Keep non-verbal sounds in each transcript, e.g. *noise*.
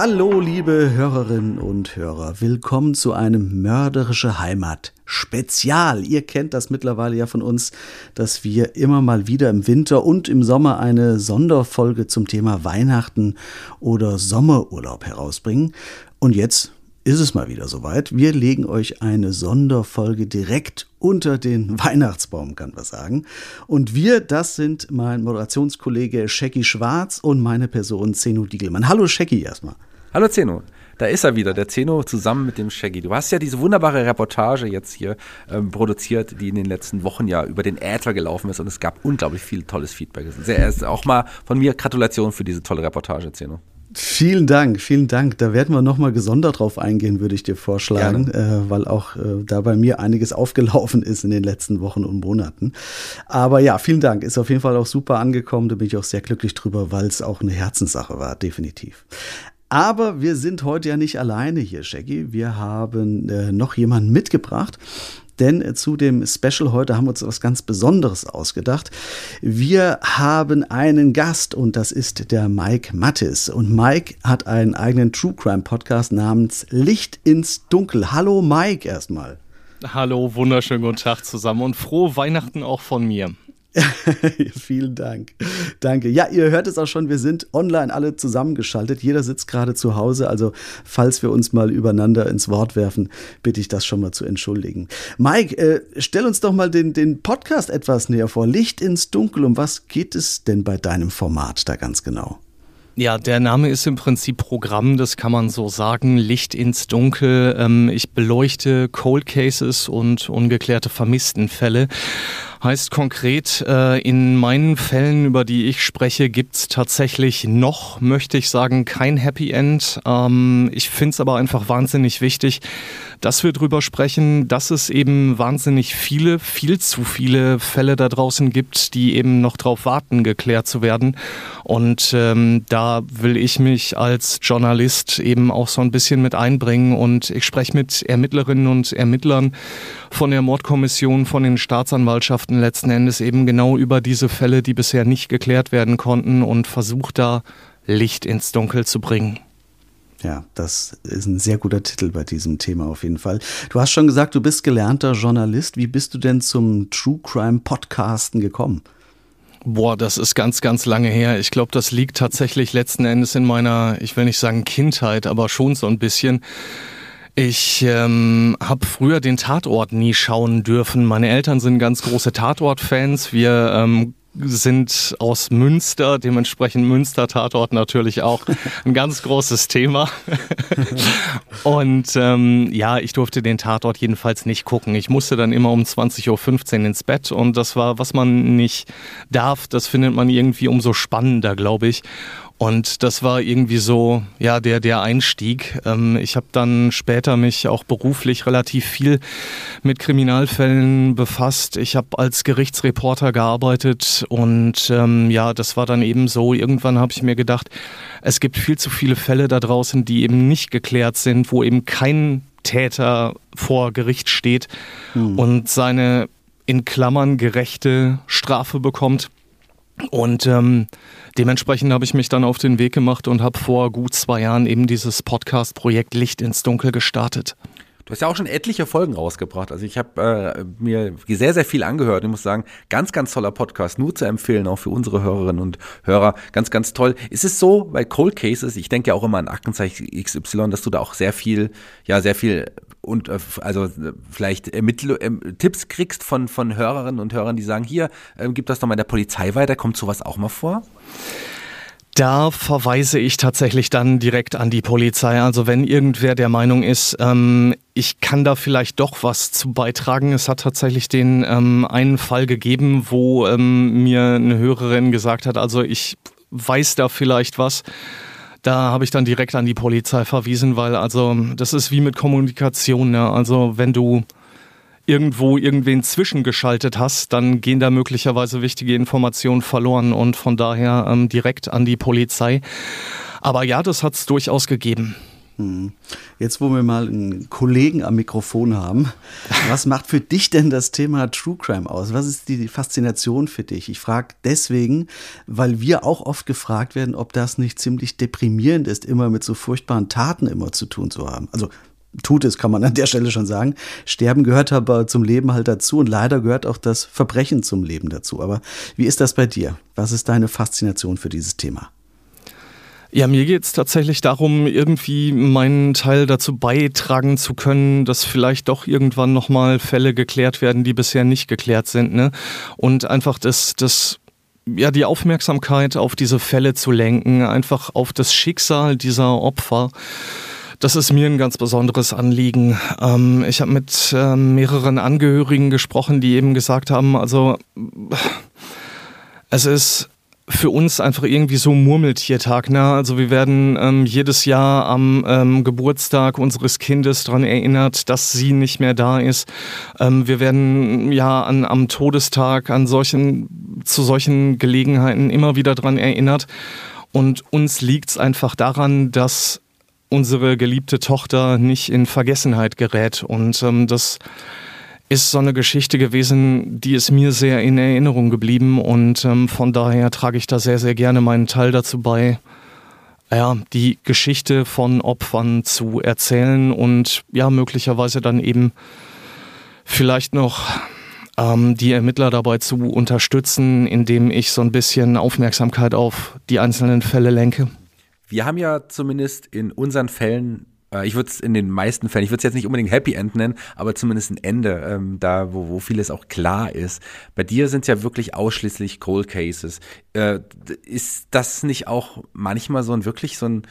Hallo, liebe Hörerinnen und Hörer. Willkommen zu einem Mörderische Heimat Spezial. Ihr kennt das mittlerweile ja von uns, dass wir immer mal wieder im Winter und im Sommer eine Sonderfolge zum Thema Weihnachten oder Sommerurlaub herausbringen. Und jetzt ist es mal wieder soweit. Wir legen euch eine Sonderfolge direkt unter den *laughs* Weihnachtsbaum, kann man sagen. Und wir, das sind mein Moderationskollege Shaggy Schwarz und meine Person Zeno Diegelmann. Hallo Shaggy erstmal. Hallo Zeno. Da ist er wieder, der Zeno zusammen mit dem Shaggy. Du hast ja diese wunderbare Reportage jetzt hier ähm, produziert, die in den letzten Wochen ja über den Äther gelaufen ist und es gab unglaublich viel tolles Feedback. Sehr, auch mal von mir Gratulation für diese tolle Reportage, Zeno. Vielen Dank, vielen Dank. Da werden wir nochmal gesondert drauf eingehen, würde ich dir vorschlagen, äh, weil auch äh, da bei mir einiges *laughs* aufgelaufen ist in den letzten Wochen und Monaten. Aber ja, vielen Dank. Ist auf jeden Fall auch super angekommen. Da bin ich auch sehr glücklich drüber, weil es auch eine Herzenssache war, definitiv. Aber wir sind heute ja nicht alleine hier, Shaggy. Wir haben äh, noch jemanden mitgebracht. Denn zu dem Special heute haben wir uns was ganz Besonderes ausgedacht. Wir haben einen Gast und das ist der Mike Mattis. Und Mike hat einen eigenen True Crime Podcast namens Licht ins Dunkel. Hallo Mike erstmal. Hallo, wunderschönen guten Tag zusammen und frohe Weihnachten auch von mir. *laughs* Vielen Dank. Danke. Ja, ihr hört es auch schon, wir sind online alle zusammengeschaltet. Jeder sitzt gerade zu Hause. Also, falls wir uns mal übereinander ins Wort werfen, bitte ich das schon mal zu entschuldigen. Mike, äh, stell uns doch mal den, den Podcast etwas näher vor. Licht ins Dunkel. Um was geht es denn bei deinem Format da ganz genau? Ja, der Name ist im Prinzip Programm, das kann man so sagen. Licht ins Dunkel. Ähm, ich beleuchte Cold Cases und ungeklärte Vermisstenfälle. Heißt konkret, äh, in meinen Fällen, über die ich spreche, gibt's tatsächlich noch, möchte ich sagen, kein Happy End. Ähm, ich finde es aber einfach wahnsinnig wichtig, dass wir drüber sprechen, dass es eben wahnsinnig viele, viel zu viele Fälle da draußen gibt, die eben noch drauf warten, geklärt zu werden. Und ähm, da will ich mich als Journalist eben auch so ein bisschen mit einbringen und ich spreche mit Ermittlerinnen und Ermittlern von der Mordkommission, von den Staatsanwaltschaften letzten Endes eben genau über diese Fälle, die bisher nicht geklärt werden konnten und versucht da Licht ins Dunkel zu bringen. Ja, das ist ein sehr guter Titel bei diesem Thema auf jeden Fall. Du hast schon gesagt, du bist gelernter Journalist. Wie bist du denn zum True Crime Podcasten gekommen? Boah, das ist ganz, ganz lange her. Ich glaube, das liegt tatsächlich letzten Endes in meiner, ich will nicht sagen Kindheit, aber schon so ein bisschen. Ich ähm, habe früher den Tatort nie schauen dürfen. Meine Eltern sind ganz große Tatort-Fans. Wir ähm, sind aus Münster, dementsprechend Münster-Tatort natürlich auch *laughs* ein ganz großes Thema. *laughs* und ähm, ja, ich durfte den Tatort jedenfalls nicht gucken. Ich musste dann immer um 20.15 Uhr ins Bett und das war, was man nicht darf, das findet man irgendwie umso spannender, glaube ich. Und das war irgendwie so, ja, der, der Einstieg. Ähm, ich habe dann später mich auch beruflich relativ viel mit Kriminalfällen befasst. Ich habe als Gerichtsreporter gearbeitet und ähm, ja, das war dann eben so. Irgendwann habe ich mir gedacht, es gibt viel zu viele Fälle da draußen, die eben nicht geklärt sind, wo eben kein Täter vor Gericht steht hm. und seine in Klammern gerechte Strafe bekommt. Und ähm, dementsprechend habe ich mich dann auf den Weg gemacht und habe vor gut zwei Jahren eben dieses Podcast-Projekt Licht ins Dunkel gestartet. Du hast ja auch schon etliche Folgen rausgebracht. Also ich habe äh, mir sehr, sehr viel angehört. Ich muss sagen, ganz, ganz toller Podcast, nur zu empfehlen, auch für unsere Hörerinnen und Hörer. Ganz, ganz toll. Ist es so bei Cold Cases, ich denke ja auch immer an Aktenzeichen XY, dass du da auch sehr viel, ja, sehr viel und äh, also vielleicht Ermittl äh, Tipps kriegst von, von Hörerinnen und Hörern, die sagen, hier, äh, gib das doch mal der Polizei weiter, kommt sowas auch mal vor? Da verweise ich tatsächlich dann direkt an die Polizei. Also wenn irgendwer der Meinung ist, ähm, ich kann da vielleicht doch was zu beitragen. Es hat tatsächlich den ähm, einen Fall gegeben, wo ähm, mir eine Hörerin gesagt hat, also ich weiß da vielleicht was. Da habe ich dann direkt an die Polizei verwiesen, weil also das ist wie mit Kommunikation. Ne? Also wenn du irgendwo irgendwen zwischengeschaltet hast, dann gehen da möglicherweise wichtige Informationen verloren und von daher ähm, direkt an die Polizei. Aber ja, das hat es durchaus gegeben. Hm. Jetzt, wo wir mal einen Kollegen am Mikrofon haben, *laughs* was macht für dich denn das Thema True Crime aus? Was ist die Faszination für dich? Ich frage deswegen, weil wir auch oft gefragt werden, ob das nicht ziemlich deprimierend ist, immer mit so furchtbaren Taten immer zu tun zu haben. Also tut es, kann man an der Stelle schon sagen. Sterben gehört aber zum Leben halt dazu und leider gehört auch das Verbrechen zum Leben dazu. Aber wie ist das bei dir? Was ist deine Faszination für dieses Thema? Ja, mir geht es tatsächlich darum, irgendwie meinen Teil dazu beitragen zu können, dass vielleicht doch irgendwann nochmal Fälle geklärt werden, die bisher nicht geklärt sind. Ne? Und einfach das, das ja, die Aufmerksamkeit auf diese Fälle zu lenken, einfach auf das Schicksal dieser Opfer. Das ist mir ein ganz besonderes Anliegen. Ähm, ich habe mit ähm, mehreren Angehörigen gesprochen, die eben gesagt haben, also es ist für uns einfach irgendwie so Murmeltiertag. Ne? Also wir werden ähm, jedes Jahr am ähm, Geburtstag unseres Kindes daran erinnert, dass sie nicht mehr da ist. Ähm, wir werden ja an, am Todestag an solchen, zu solchen Gelegenheiten immer wieder daran erinnert. Und uns liegt es einfach daran, dass unsere geliebte Tochter nicht in Vergessenheit gerät. Und ähm, das ist so eine Geschichte gewesen, die ist mir sehr in Erinnerung geblieben und ähm, von daher trage ich da sehr, sehr gerne meinen Teil dazu bei, ja, die Geschichte von Opfern zu erzählen und ja, möglicherweise dann eben vielleicht noch ähm, die Ermittler dabei zu unterstützen, indem ich so ein bisschen Aufmerksamkeit auf die einzelnen Fälle lenke. Wir haben ja zumindest in unseren Fällen äh, ich würde es in den meisten Fällen, ich würde es jetzt nicht unbedingt Happy End nennen, aber zumindest ein Ende, ähm, da wo, wo vieles auch klar ist. Bei dir sind es ja wirklich ausschließlich Cold Cases. Äh, ist das nicht auch manchmal so ein wirklich so ein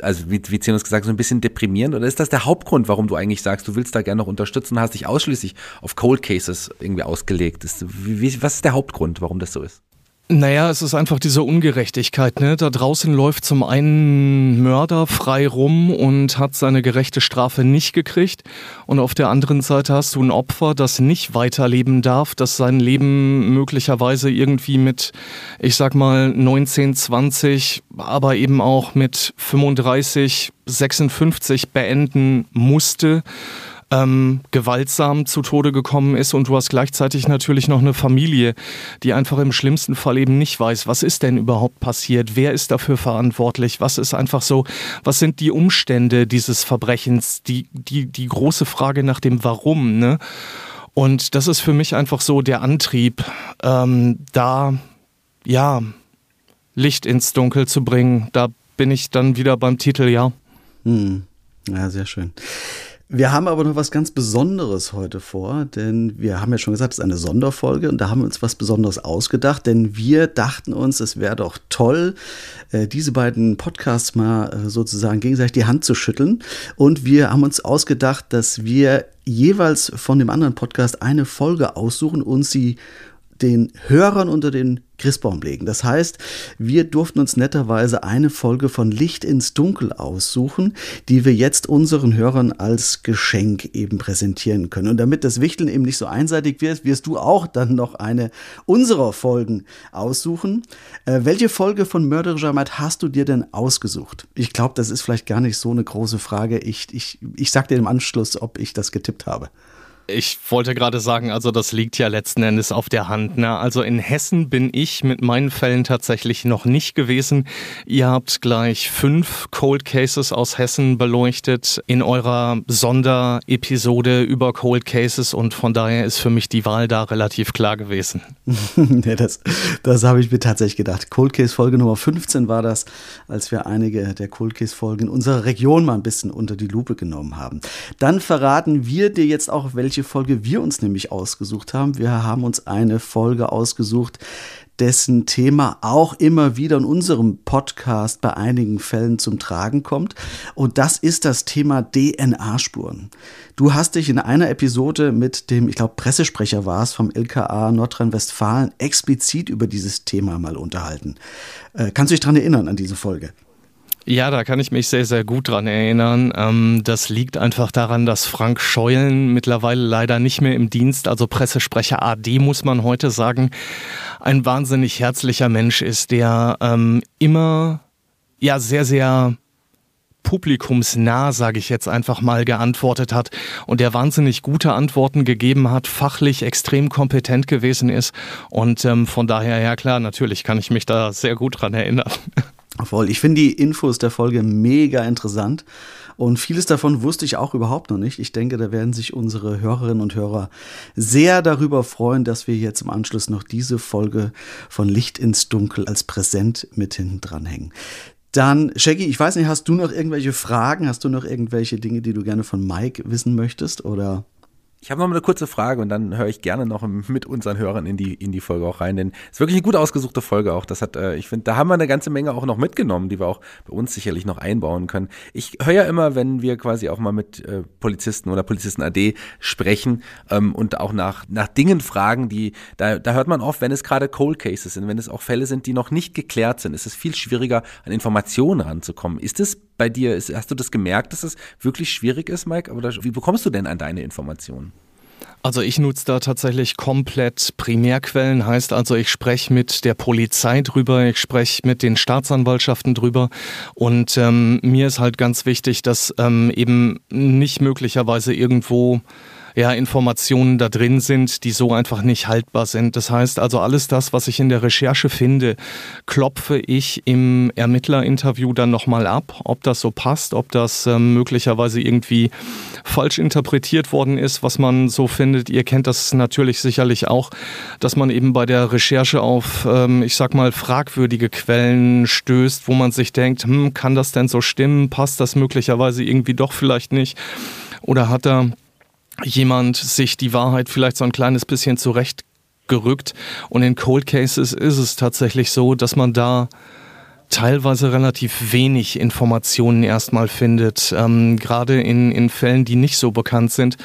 also wie, wie Zenus gesagt, so ein bisschen deprimierend? Oder ist das der Hauptgrund, warum du eigentlich sagst, du willst da gerne noch unterstützen und hast dich ausschließlich auf Cold Cases irgendwie ausgelegt? Ist, wie, was ist der Hauptgrund, warum das so ist? Naja, es ist einfach diese Ungerechtigkeit. Ne? Da draußen läuft zum einen Mörder frei rum und hat seine gerechte Strafe nicht gekriegt. Und auf der anderen Seite hast du ein Opfer, das nicht weiterleben darf, das sein Leben möglicherweise irgendwie mit, ich sag mal, 19, 20, aber eben auch mit 35, 56 beenden musste ähm, gewaltsam zu Tode gekommen ist und du hast gleichzeitig natürlich noch eine Familie, die einfach im schlimmsten Fall eben nicht weiß, was ist denn überhaupt passiert, wer ist dafür verantwortlich, was ist einfach so, was sind die Umstände dieses Verbrechens, die, die, die große Frage nach dem Warum, ne? Und das ist für mich einfach so der Antrieb, ähm, da, ja, Licht ins Dunkel zu bringen. Da bin ich dann wieder beim Titel, ja. Hm. Ja, sehr schön. Wir haben aber noch was ganz Besonderes heute vor, denn wir haben ja schon gesagt, es ist eine Sonderfolge und da haben wir uns was Besonderes ausgedacht, denn wir dachten uns, es wäre doch toll, äh, diese beiden Podcasts mal äh, sozusagen gegenseitig die Hand zu schütteln. Und wir haben uns ausgedacht, dass wir jeweils von dem anderen Podcast eine Folge aussuchen und sie den Hörern unter den Christbaum legen. Das heißt, wir durften uns netterweise eine Folge von Licht ins Dunkel aussuchen, die wir jetzt unseren Hörern als Geschenk eben präsentieren können. Und damit das Wichteln eben nicht so einseitig wird, wirst du auch dann noch eine unserer Folgen aussuchen. Äh, welche Folge von Mörderischer Maid hast du dir denn ausgesucht? Ich glaube, das ist vielleicht gar nicht so eine große Frage. Ich, ich, ich sag dir im Anschluss, ob ich das getippt habe. Ich wollte gerade sagen, also das liegt ja letzten Endes auf der Hand. Ne? Also in Hessen bin ich mit meinen Fällen tatsächlich noch nicht gewesen. Ihr habt gleich fünf Cold Cases aus Hessen beleuchtet in eurer Sonderepisode über Cold Cases und von daher ist für mich die Wahl da relativ klar gewesen. *laughs* ja, das das habe ich mir tatsächlich gedacht. Cold Case Folge Nummer 15 war das, als wir einige der Cold Case Folgen in unserer Region mal ein bisschen unter die Lupe genommen haben. Dann verraten wir dir jetzt auch, welche welche Folge wir uns nämlich ausgesucht haben. Wir haben uns eine Folge ausgesucht, dessen Thema auch immer wieder in unserem Podcast bei einigen Fällen zum Tragen kommt. Und das ist das Thema DNA-Spuren. Du hast dich in einer Episode mit dem, ich glaube, Pressesprecher war es vom LKA Nordrhein-Westfalen explizit über dieses Thema mal unterhalten. Äh, kannst du dich daran erinnern an diese Folge? Ja, da kann ich mich sehr, sehr gut dran erinnern. Ähm, das liegt einfach daran, dass Frank Scheulen mittlerweile leider nicht mehr im Dienst, also Pressesprecher AD muss man heute sagen, ein wahnsinnig herzlicher Mensch ist, der ähm, immer ja sehr, sehr publikumsnah, sage ich jetzt einfach mal, geantwortet hat und der wahnsinnig gute Antworten gegeben hat, fachlich extrem kompetent gewesen ist. Und ähm, von daher, ja klar, natürlich kann ich mich da sehr gut dran erinnern. Voll. Ich finde die Infos der Folge mega interessant. Und vieles davon wusste ich auch überhaupt noch nicht. Ich denke, da werden sich unsere Hörerinnen und Hörer sehr darüber freuen, dass wir jetzt im Anschluss noch diese Folge von Licht ins Dunkel als Präsent mit hinten dranhängen. Dann, Shaggy, ich weiß nicht, hast du noch irgendwelche Fragen? Hast du noch irgendwelche Dinge, die du gerne von Mike wissen möchtest? Oder ich habe noch mal eine kurze Frage und dann höre ich gerne noch mit unseren Hörern in die, in die Folge auch rein, denn es ist wirklich eine gut ausgesuchte Folge auch. Das hat, äh, ich finde, da haben wir eine ganze Menge auch noch mitgenommen, die wir auch bei uns sicherlich noch einbauen können. Ich höre ja immer, wenn wir quasi auch mal mit äh, Polizisten oder Polizisten AD sprechen ähm, und auch nach, nach Dingen fragen, die, da, da hört man oft, wenn es gerade Cold Cases sind, wenn es auch Fälle sind, die noch nicht geklärt sind, ist es viel schwieriger, an Informationen ranzukommen. Ist es bei dir, ist, hast du das gemerkt, dass es wirklich schwierig ist, Mike? Oder wie bekommst du denn an deine Informationen? Also ich nutze da tatsächlich komplett Primärquellen, heißt also ich spreche mit der Polizei drüber, ich spreche mit den Staatsanwaltschaften drüber und ähm, mir ist halt ganz wichtig, dass ähm, eben nicht möglicherweise irgendwo ja, Informationen da drin sind, die so einfach nicht haltbar sind. Das heißt also, alles das, was ich in der Recherche finde, klopfe ich im Ermittlerinterview dann nochmal ab, ob das so passt, ob das ähm, möglicherweise irgendwie falsch interpretiert worden ist, was man so findet. Ihr kennt das natürlich sicherlich auch, dass man eben bei der Recherche auf, ähm, ich sag mal, fragwürdige Quellen stößt, wo man sich denkt, hm, kann das denn so stimmen? Passt das möglicherweise irgendwie doch vielleicht nicht? Oder hat er jemand sich die Wahrheit vielleicht so ein kleines bisschen zurechtgerückt. Und in Cold Cases ist es tatsächlich so, dass man da teilweise relativ wenig Informationen erstmal findet, ähm, gerade in, in Fällen, die nicht so bekannt sind.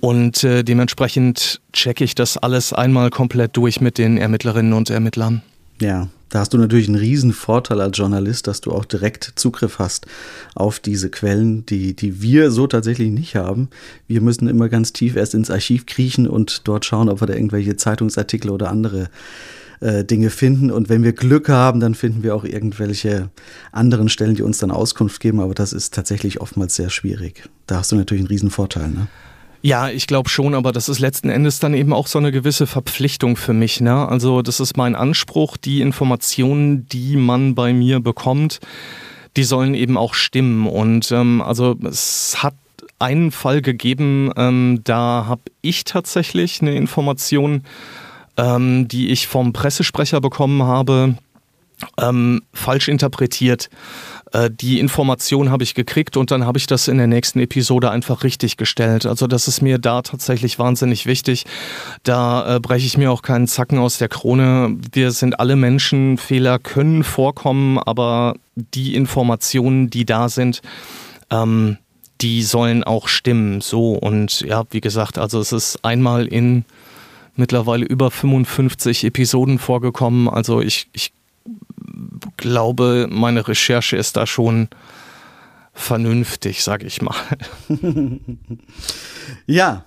Und äh, dementsprechend checke ich das alles einmal komplett durch mit den Ermittlerinnen und Ermittlern. Ja, da hast du natürlich einen riesen Vorteil als Journalist, dass du auch direkt Zugriff hast auf diese Quellen, die, die wir so tatsächlich nicht haben. Wir müssen immer ganz tief erst ins Archiv kriechen und dort schauen, ob wir da irgendwelche Zeitungsartikel oder andere äh, Dinge finden. Und wenn wir Glück haben, dann finden wir auch irgendwelche anderen Stellen, die uns dann Auskunft geben. Aber das ist tatsächlich oftmals sehr schwierig. Da hast du natürlich einen riesen Vorteil. Ne? Ja, ich glaube schon, aber das ist letzten Endes dann eben auch so eine gewisse Verpflichtung für mich. Ne? Also das ist mein Anspruch, die Informationen, die man bei mir bekommt, die sollen eben auch stimmen. Und ähm, also es hat einen Fall gegeben, ähm, da habe ich tatsächlich eine Information, ähm, die ich vom Pressesprecher bekommen habe, ähm, falsch interpretiert. Äh, die Information habe ich gekriegt und dann habe ich das in der nächsten Episode einfach richtig gestellt. Also das ist mir da tatsächlich wahnsinnig wichtig. Da äh, breche ich mir auch keinen Zacken aus der Krone. Wir sind alle Menschen, Fehler können vorkommen, aber die Informationen, die da sind, ähm, die sollen auch stimmen. So und ja, wie gesagt, also es ist einmal in mittlerweile über 55 Episoden vorgekommen. Also ich, ich glaube, meine Recherche ist da schon vernünftig, sage ich mal. *laughs* ja,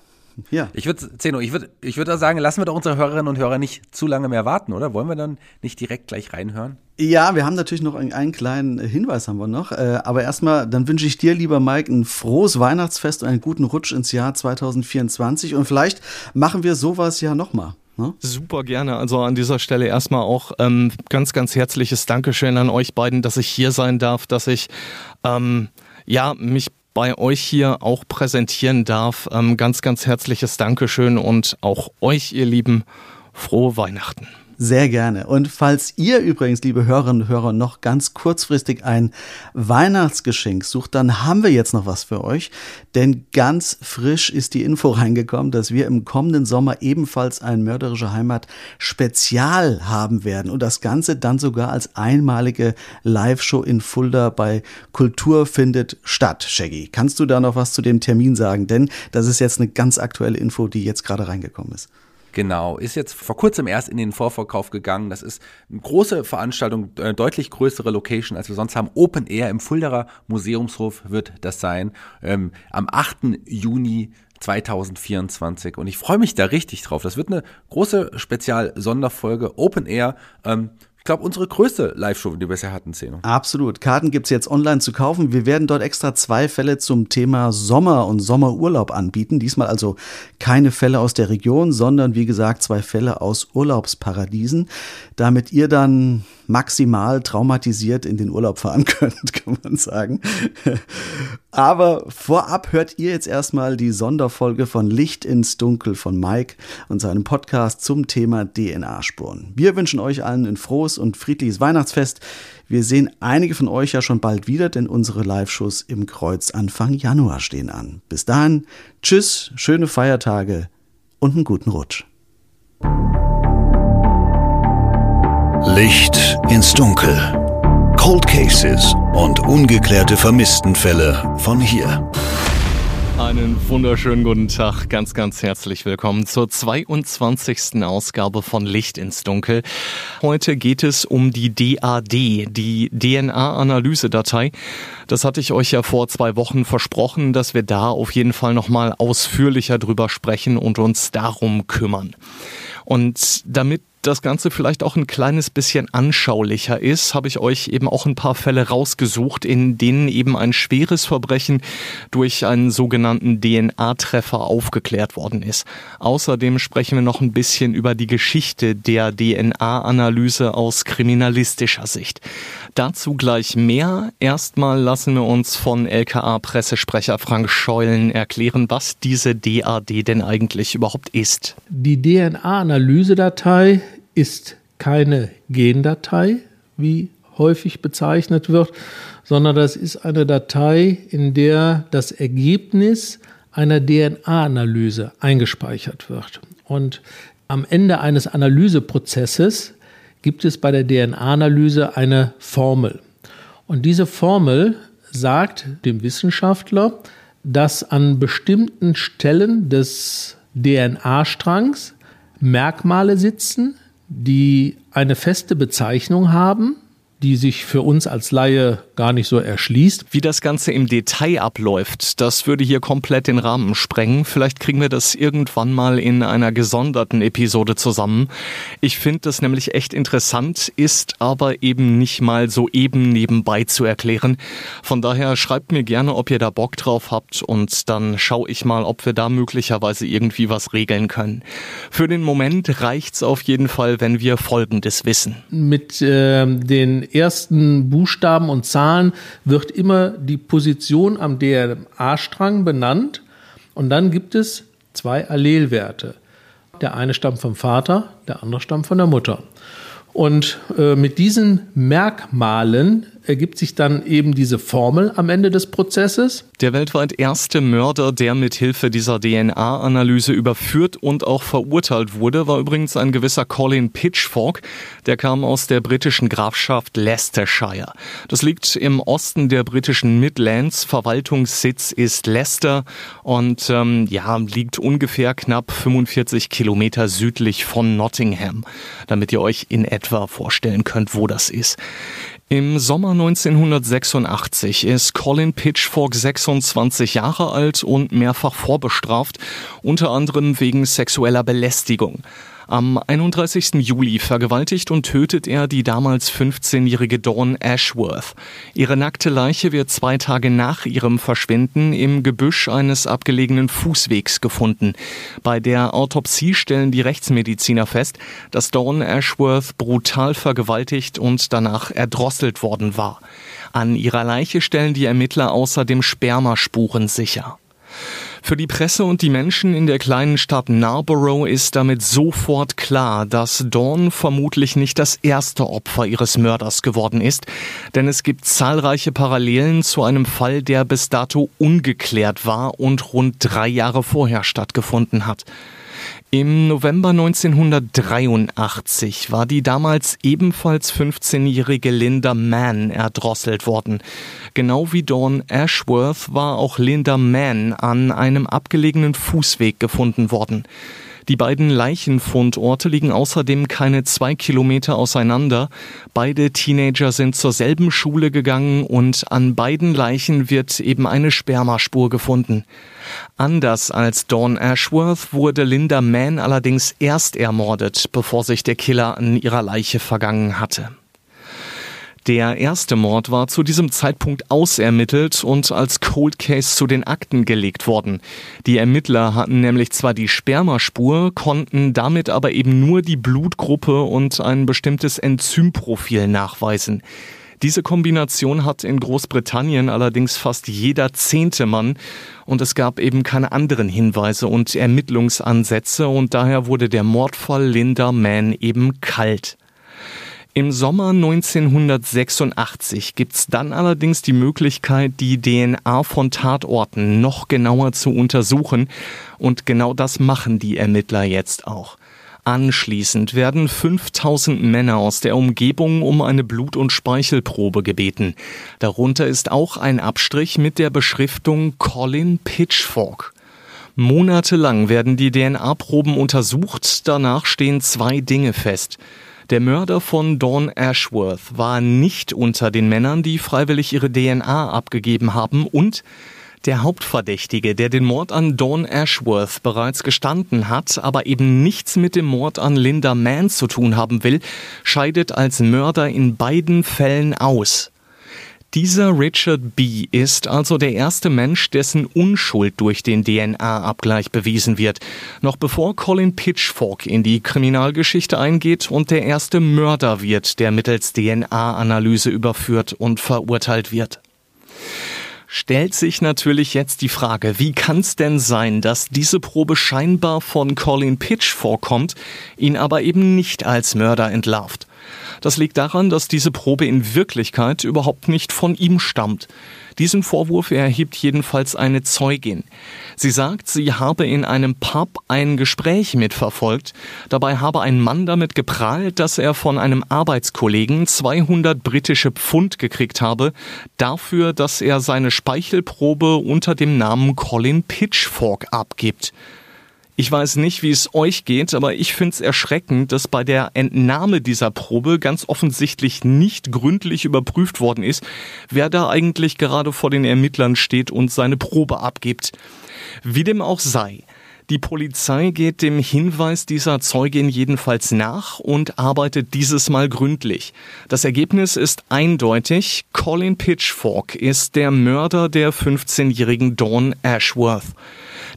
ja. Ich würde, Zeno, ich würde ich würd sagen, lassen wir doch unsere Hörerinnen und Hörer nicht zu lange mehr warten, oder? Wollen wir dann nicht direkt gleich reinhören? Ja, wir haben natürlich noch einen, einen kleinen Hinweis haben wir noch. Äh, aber erstmal, dann wünsche ich dir, lieber Mike, ein frohes Weihnachtsfest und einen guten Rutsch ins Jahr 2024. Und vielleicht machen wir sowas ja nochmal. Ne? Super gerne. Also an dieser Stelle erstmal auch ähm, ganz, ganz herzliches Dankeschön an euch beiden, dass ich hier sein darf, dass ich ähm, ja mich bei euch hier auch präsentieren darf. Ähm, ganz, ganz herzliches Dankeschön und auch euch, ihr Lieben, frohe Weihnachten. Sehr gerne. Und falls ihr übrigens, liebe Hörerinnen und Hörer, noch ganz kurzfristig ein Weihnachtsgeschenk sucht, dann haben wir jetzt noch was für euch. Denn ganz frisch ist die Info *laughs* reingekommen, dass wir im kommenden Sommer ebenfalls ein mörderische Heimat Spezial haben werden. Und das Ganze dann sogar als einmalige Live-Show in Fulda bei Kultur findet statt. Shaggy, kannst du da noch was zu dem Termin sagen? Denn das ist jetzt eine ganz aktuelle Info, die jetzt gerade reingekommen ist. Genau, ist jetzt vor kurzem erst in den Vorverkauf gegangen. Das ist eine große Veranstaltung, äh, deutlich größere Location, als wir sonst haben. Open Air im Fulderer Museumshof wird das sein. Ähm, am 8. Juni 2024 und ich freue mich da richtig drauf. Das wird eine große Spezial-Sonderfolge Open Air. Ähm, ich glaube, unsere größte Live-Show, die wir bisher hatten, Zeno. Absolut. Karten gibt es jetzt online zu kaufen. Wir werden dort extra zwei Fälle zum Thema Sommer und Sommerurlaub anbieten. Diesmal also keine Fälle aus der Region, sondern wie gesagt zwei Fälle aus Urlaubsparadiesen, damit ihr dann maximal traumatisiert in den Urlaub fahren *laughs* könnt, kann man sagen. Aber vorab hört ihr jetzt erstmal die Sonderfolge von Licht ins Dunkel von Mike und seinem Podcast zum Thema DNA-Spuren. Wir wünschen euch allen ein frohes und friedliches Weihnachtsfest. Wir sehen einige von euch ja schon bald wieder, denn unsere Live-Shows im Kreuz Anfang Januar stehen an. Bis dahin, tschüss, schöne Feiertage und einen guten Rutsch. Licht ins Dunkel. Cold Cases und ungeklärte Vermisstenfälle von hier. Einen wunderschönen guten Tag, ganz, ganz herzlich willkommen zur 22. Ausgabe von Licht ins Dunkel. Heute geht es um die DAD, die DNA-Analyse-Datei. Das hatte ich euch ja vor zwei Wochen versprochen, dass wir da auf jeden Fall nochmal ausführlicher drüber sprechen und uns darum kümmern. Und damit das Ganze vielleicht auch ein kleines bisschen anschaulicher ist, habe ich euch eben auch ein paar Fälle rausgesucht, in denen eben ein schweres Verbrechen durch einen sogenannten DNA-Treffer aufgeklärt worden ist. Außerdem sprechen wir noch ein bisschen über die Geschichte der DNA-Analyse aus kriminalistischer Sicht. Dazu gleich mehr. Erstmal lassen wir uns von LKA-Pressesprecher Frank Scheulen erklären, was diese DAD denn eigentlich überhaupt ist. Die DNA-Analysedatei ist keine Gendatei, wie häufig bezeichnet wird, sondern das ist eine Datei, in der das Ergebnis einer DNA-Analyse eingespeichert wird. Und am Ende eines Analyseprozesses gibt es bei der DNA-Analyse eine Formel. Und diese Formel sagt dem Wissenschaftler, dass an bestimmten Stellen des DNA-Strangs Merkmale sitzen, die eine feste Bezeichnung haben, die sich für uns als Laie gar nicht so erschließt. Wie das Ganze im Detail abläuft, das würde hier komplett den Rahmen sprengen. Vielleicht kriegen wir das irgendwann mal in einer gesonderten Episode zusammen. Ich finde das nämlich echt interessant, ist aber eben nicht mal so eben nebenbei zu erklären. Von daher schreibt mir gerne, ob ihr da Bock drauf habt und dann schaue ich mal, ob wir da möglicherweise irgendwie was regeln können. Für den Moment reicht's auf jeden Fall, wenn wir Folgendes wissen. Mit äh, den ersten Buchstaben und Zahlen wird immer die Position am DNA-Strang benannt und dann gibt es zwei Allelwerte. Der eine stammt vom Vater, der andere stammt von der Mutter. Und äh, mit diesen Merkmalen ergibt sich dann eben diese Formel am Ende des Prozesses. Der weltweit erste Mörder, der mit Hilfe dieser DNA-Analyse überführt und auch verurteilt wurde, war übrigens ein gewisser Colin Pitchfork. Der kam aus der britischen Grafschaft Leicestershire. Das liegt im Osten der britischen Midlands. Verwaltungssitz ist Leicester und ähm, ja liegt ungefähr knapp 45 Kilometer südlich von Nottingham, damit ihr euch in etwa vorstellen könnt, wo das ist. Im Sommer 1986 ist Colin Pitchfork 26 Jahre alt und mehrfach vorbestraft, unter anderem wegen sexueller Belästigung. Am 31. Juli vergewaltigt und tötet er die damals 15-jährige Dawn Ashworth. Ihre nackte Leiche wird zwei Tage nach ihrem Verschwinden im Gebüsch eines abgelegenen Fußwegs gefunden. Bei der Autopsie stellen die Rechtsmediziner fest, dass Dawn Ashworth brutal vergewaltigt und danach erdrosselt worden war. An ihrer Leiche stellen die Ermittler außerdem Spermaspuren sicher. Für die Presse und die Menschen in der kleinen Stadt Narborough ist damit sofort klar, dass Dawn vermutlich nicht das erste Opfer ihres Mörders geworden ist, denn es gibt zahlreiche Parallelen zu einem Fall, der bis dato ungeklärt war und rund drei Jahre vorher stattgefunden hat. Im November 1983 war die damals ebenfalls 15-jährige Linda Mann erdrosselt worden. Genau wie Dawn Ashworth war auch Linda Mann an einem abgelegenen Fußweg gefunden worden. Die beiden Leichenfundorte liegen außerdem keine zwei Kilometer auseinander. Beide Teenager sind zur selben Schule gegangen und an beiden Leichen wird eben eine Spermaspur gefunden. Anders als Dawn Ashworth wurde Linda Mann allerdings erst ermordet, bevor sich der Killer an ihrer Leiche vergangen hatte. Der erste Mord war zu diesem Zeitpunkt ausermittelt und als Cold Case zu den Akten gelegt worden. Die Ermittler hatten nämlich zwar die Spermaspur, konnten damit aber eben nur die Blutgruppe und ein bestimmtes Enzymprofil nachweisen. Diese Kombination hat in Großbritannien allerdings fast jeder zehnte Mann und es gab eben keine anderen Hinweise und Ermittlungsansätze und daher wurde der Mordfall Linda Mann eben kalt. Im Sommer 1986 gibt's dann allerdings die Möglichkeit, die DNA von Tatorten noch genauer zu untersuchen. Und genau das machen die Ermittler jetzt auch. Anschließend werden 5000 Männer aus der Umgebung um eine Blut- und Speichelprobe gebeten. Darunter ist auch ein Abstrich mit der Beschriftung Colin Pitchfork. Monatelang werden die DNA-Proben untersucht, danach stehen zwei Dinge fest. Der Mörder von Dawn Ashworth war nicht unter den Männern, die freiwillig ihre DNA abgegeben haben und der Hauptverdächtige, der den Mord an Dawn Ashworth bereits gestanden hat, aber eben nichts mit dem Mord an Linda Mann zu tun haben will, scheidet als Mörder in beiden Fällen aus. Dieser Richard B. ist also der erste Mensch, dessen Unschuld durch den DNA-Abgleich bewiesen wird, noch bevor Colin Pitchfork in die Kriminalgeschichte eingeht und der erste Mörder wird, der mittels DNA-Analyse überführt und verurteilt wird stellt sich natürlich jetzt die Frage, wie kann es denn sein, dass diese Probe scheinbar von Colin Pitch vorkommt, ihn aber eben nicht als Mörder entlarvt? Das liegt daran, dass diese Probe in Wirklichkeit überhaupt nicht von ihm stammt. Diesen Vorwurf erhebt jedenfalls eine Zeugin. Sie sagt, sie habe in einem Pub ein Gespräch mitverfolgt. Dabei habe ein Mann damit geprahlt, dass er von einem Arbeitskollegen 200 britische Pfund gekriegt habe, dafür, dass er seine Speichelprobe unter dem Namen Colin Pitchfork abgibt. Ich weiß nicht, wie es euch geht, aber ich finde es erschreckend, dass bei der Entnahme dieser Probe ganz offensichtlich nicht gründlich überprüft worden ist, wer da eigentlich gerade vor den Ermittlern steht und seine Probe abgibt. Wie dem auch sei. Die Polizei geht dem Hinweis dieser Zeugin jedenfalls nach und arbeitet dieses Mal gründlich. Das Ergebnis ist eindeutig. Colin Pitchfork ist der Mörder der 15-jährigen Dawn Ashworth.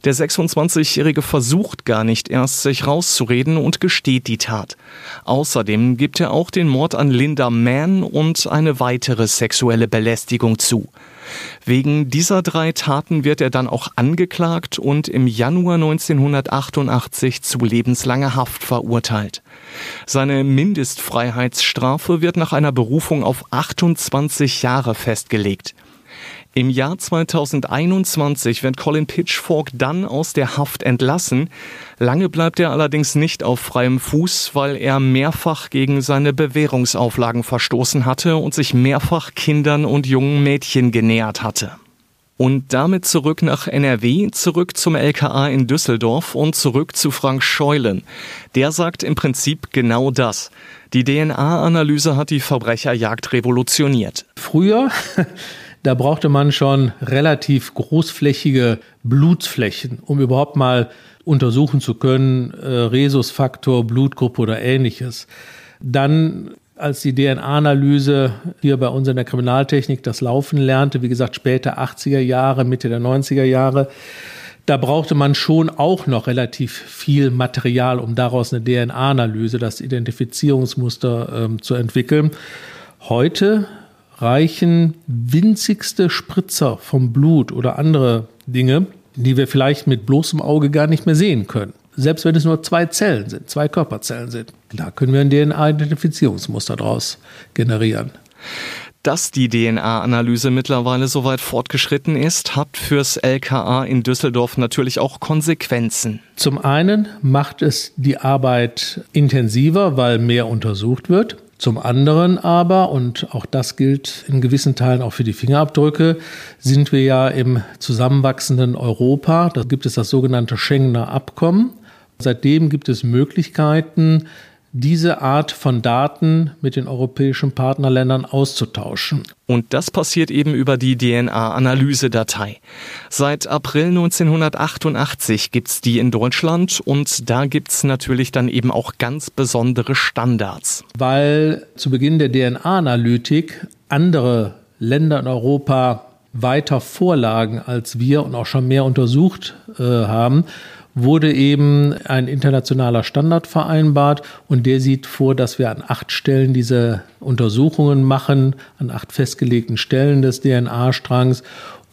Der 26-Jährige versucht gar nicht erst, sich rauszureden und gesteht die Tat. Außerdem gibt er auch den Mord an Linda Mann und eine weitere sexuelle Belästigung zu. Wegen dieser drei Taten wird er dann auch angeklagt und im Januar 1988 zu lebenslanger Haft verurteilt. Seine Mindestfreiheitsstrafe wird nach einer Berufung auf 28 Jahre festgelegt. Im Jahr 2021 wird Colin Pitchfork dann aus der Haft entlassen. Lange bleibt er allerdings nicht auf freiem Fuß, weil er mehrfach gegen seine Bewährungsauflagen verstoßen hatte und sich mehrfach Kindern und jungen Mädchen genähert hatte. Und damit zurück nach NRW, zurück zum LKA in Düsseldorf und zurück zu Frank Scheulen. Der sagt im Prinzip genau das. Die DNA-Analyse hat die Verbrecherjagd revolutioniert. Früher *laughs* da brauchte man schon relativ großflächige Blutflächen, um überhaupt mal untersuchen zu können, äh, Rhesusfaktor, Blutgruppe oder ähnliches. Dann als die DNA-Analyse hier bei uns in der Kriminaltechnik das Laufen lernte, wie gesagt, später 80er Jahre, Mitte der 90er Jahre, da brauchte man schon auch noch relativ viel Material, um daraus eine DNA-Analyse, das Identifizierungsmuster ähm, zu entwickeln. Heute reichen winzigste Spritzer vom Blut oder andere Dinge, die wir vielleicht mit bloßem Auge gar nicht mehr sehen können. Selbst wenn es nur zwei Zellen sind, zwei Körperzellen sind, da können wir ein DNA-Identifizierungsmuster daraus generieren. Dass die DNA-Analyse mittlerweile so weit fortgeschritten ist, hat fürs LKA in Düsseldorf natürlich auch Konsequenzen. Zum einen macht es die Arbeit intensiver, weil mehr untersucht wird. Zum anderen aber, und auch das gilt in gewissen Teilen auch für die Fingerabdrücke, sind wir ja im zusammenwachsenden Europa. Da gibt es das sogenannte Schengener Abkommen. Seitdem gibt es Möglichkeiten, diese Art von Daten mit den europäischen Partnerländern auszutauschen. Und das passiert eben über die DNA-Analysedatei. Seit April 1988 gibt's die in Deutschland und da gibt's natürlich dann eben auch ganz besondere Standards. Weil zu Beginn der DNA-Analytik andere Länder in Europa weiter vorlagen als wir und auch schon mehr untersucht äh, haben, wurde eben ein internationaler Standard vereinbart und der sieht vor, dass wir an acht Stellen diese Untersuchungen machen, an acht festgelegten Stellen des DNA-Strangs